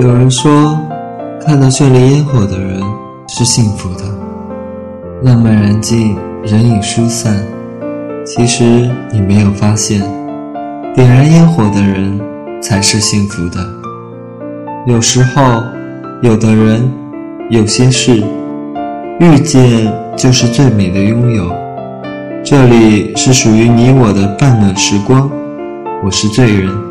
有人说，看到绚丽烟火的人是幸福的。浪漫燃尽，人影疏散。其实你没有发现，点燃烟火的人才是幸福的。有时候，有的人，有些事，遇见就是最美的拥有。这里是属于你我的半暖时光，我是醉人。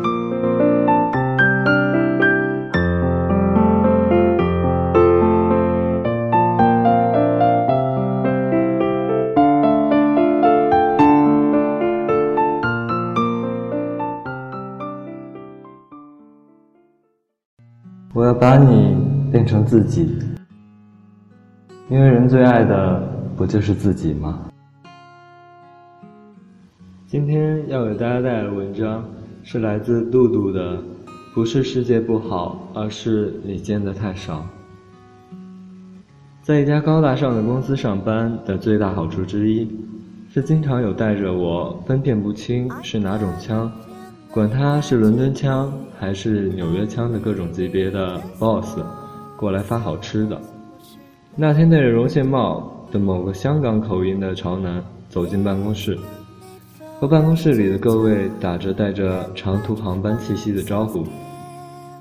我要把你变成自己，因为人最爱的不就是自己吗？今天要给大家带来的文章是来自杜杜的，不是世界不好，而是你见的太少。在一家高大上的公司上班的最大好处之一，是经常有带着我分辨不清是哪种枪。管他是伦敦腔还是纽约腔的各种级别的 boss，过来发好吃的。那天戴着绒线帽的某个香港口音的潮男走进办公室，和办公室里的各位打着带着长途航班气息的招呼。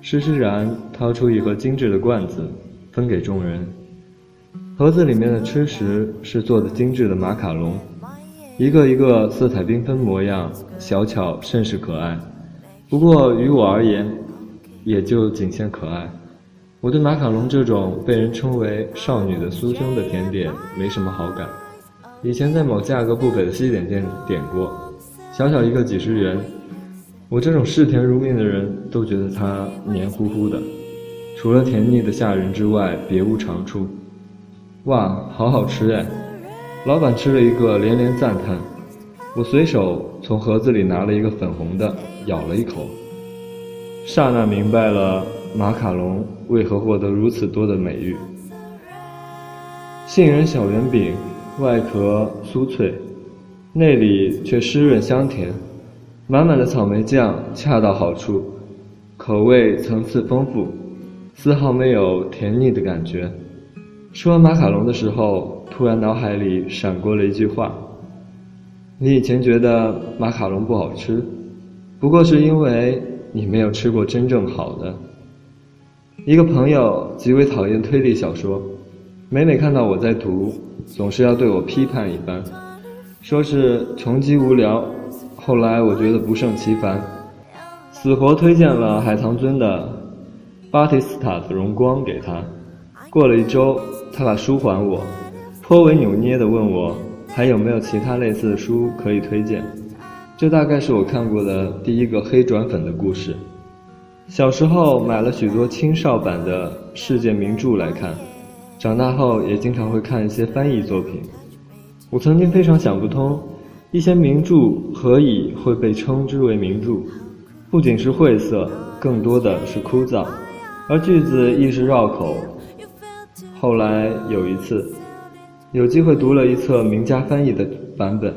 施施然掏出一盒精致的罐子，分给众人。盒子里面的吃食是做的精致的马卡龙。一个一个色彩缤纷模样，小巧甚是可爱。不过于我而言，也就仅限可爱。我对马卡龙这种被人称为少女的酥胸的甜点没什么好感。以前在某价格不菲的西点店点过，小小一个几十元，我这种视甜如命的人都觉得它黏糊糊的，除了甜腻的吓人之外，别无长处。哇，好好吃哎！老板吃了一个，连连赞叹。我随手从盒子里拿了一个粉红的，咬了一口，刹那明白了马卡龙为何获得如此多的美誉。杏仁小圆饼，外壳酥脆，内里却湿润香甜，满满的草莓酱恰到好处，口味层次丰富，丝毫没有甜腻的感觉。吃完马卡龙的时候，突然脑海里闪过了一句话：“你以前觉得马卡龙不好吃，不过是因为你没有吃过真正好的。”一个朋友极为讨厌推理小说，每每看到我在读，总是要对我批判一番，说是穷极无聊。后来我觉得不胜其烦，死活推荐了海棠尊的《巴提斯塔的荣光》给他。过了一周，他把书还我，颇为扭捏地问我还有没有其他类似的书可以推荐。这大概是我看过的第一个黑转粉的故事。小时候买了许多青少版的世界名著来看，长大后也经常会看一些翻译作品。我曾经非常想不通，一些名著何以会被称之为名著？不仅是晦涩，更多的是枯燥，而句子亦是绕口。后来有一次，有机会读了一册名家翻译的版本，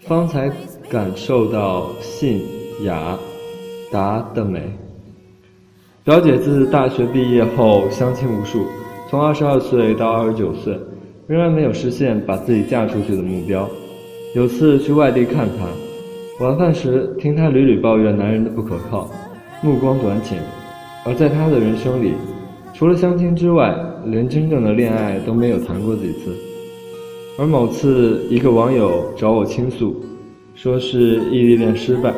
方才感受到信雅达的美。表姐自大学毕业后相亲无数，从二十二岁到二十九岁，仍然没有实现把自己嫁出去的目标。有次去外地看她，晚饭时听她屡屡抱怨男人的不可靠、目光短浅，而在她的人生里。除了相亲之外，连真正的恋爱都没有谈过几次。而某次，一个网友找我倾诉，说是异地恋失败。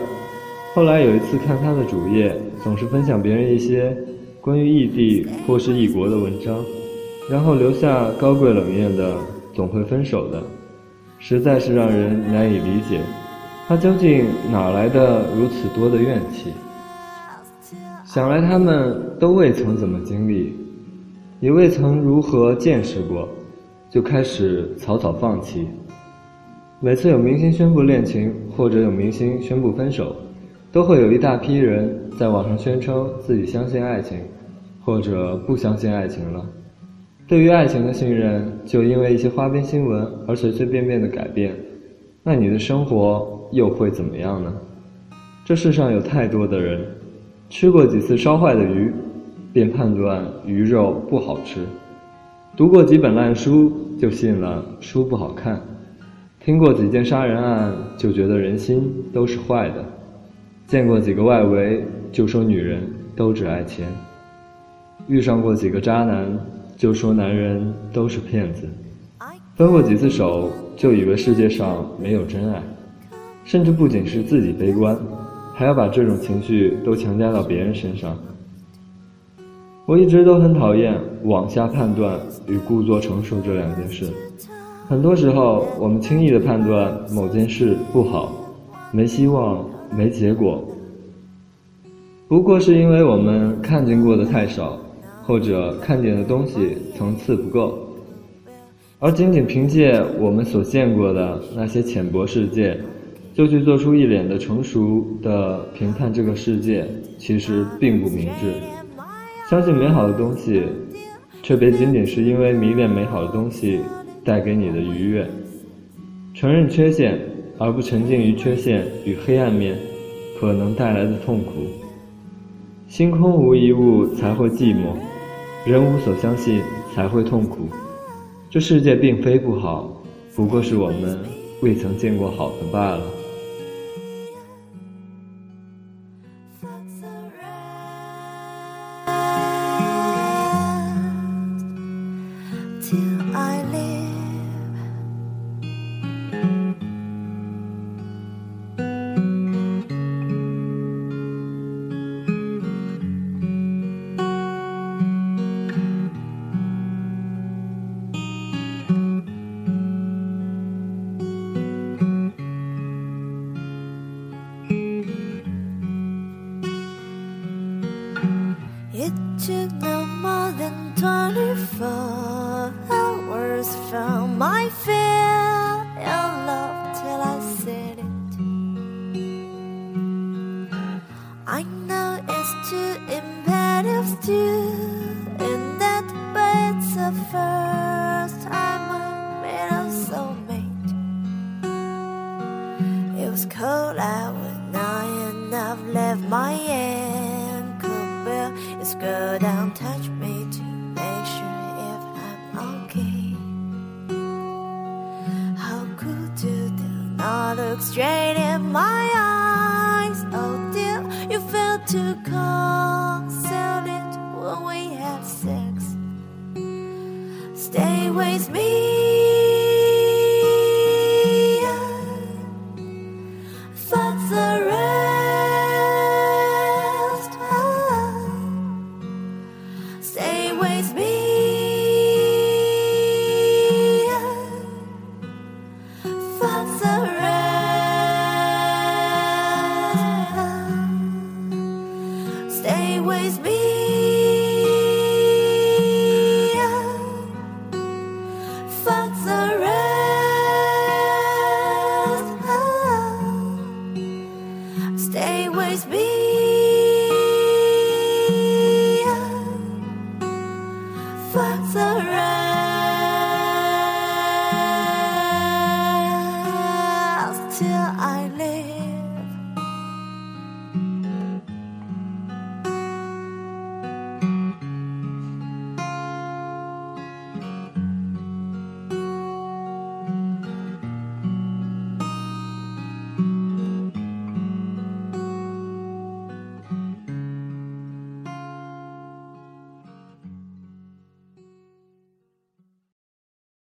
后来有一次看他的主页，总是分享别人一些关于异地或是异国的文章，然后留下高贵冷艳的“总会分手的”，实在是让人难以理解。他究竟哪来的如此多的怨气？想来他们都未曾怎么经历，也未曾如何见识过，就开始草草放弃。每次有明星宣布恋情，或者有明星宣布分手，都会有一大批人在网上宣称自己相信爱情，或者不相信爱情了。对于爱情的信任，就因为一些花边新闻而随随便便的改变，那你的生活又会怎么样呢？这世上有太多的人。吃过几次烧坏的鱼，便判断鱼肉不好吃；读过几本烂书，就信了书不好看；听过几件杀人案，就觉得人心都是坏的；见过几个外围，就说女人都只爱钱；遇上过几个渣男，就说男人都是骗子；分过几次手，就以为世界上没有真爱。甚至不仅是自己悲观，还要把这种情绪都强加到别人身上。我一直都很讨厌往下判断与故作成熟这两件事。很多时候，我们轻易的判断某件事不好、没希望、没结果，不过是因为我们看见过的太少，或者看见的东西层次不够，而仅仅凭借我们所见过的那些浅薄世界。就去做出一脸的成熟的评判这个世界，其实并不明智。相信美好的东西，却别仅仅是因为迷恋美好的东西带给你的愉悦。承认缺陷，而不沉浸于缺陷与黑暗面可能带来的痛苦。星空无一物才会寂寞，人无所相信才会痛苦。这世界并非不好，不过是我们未曾见过好的罢了。was cold, out when and I've left my ankle bell. It's go down, touch me to make sure if I'm okay. How could you do not look straight in my eyes? Oh dear, you failed to too it when we had sex. Stay with me. always be. Fuck the rest stay always be fuck the rest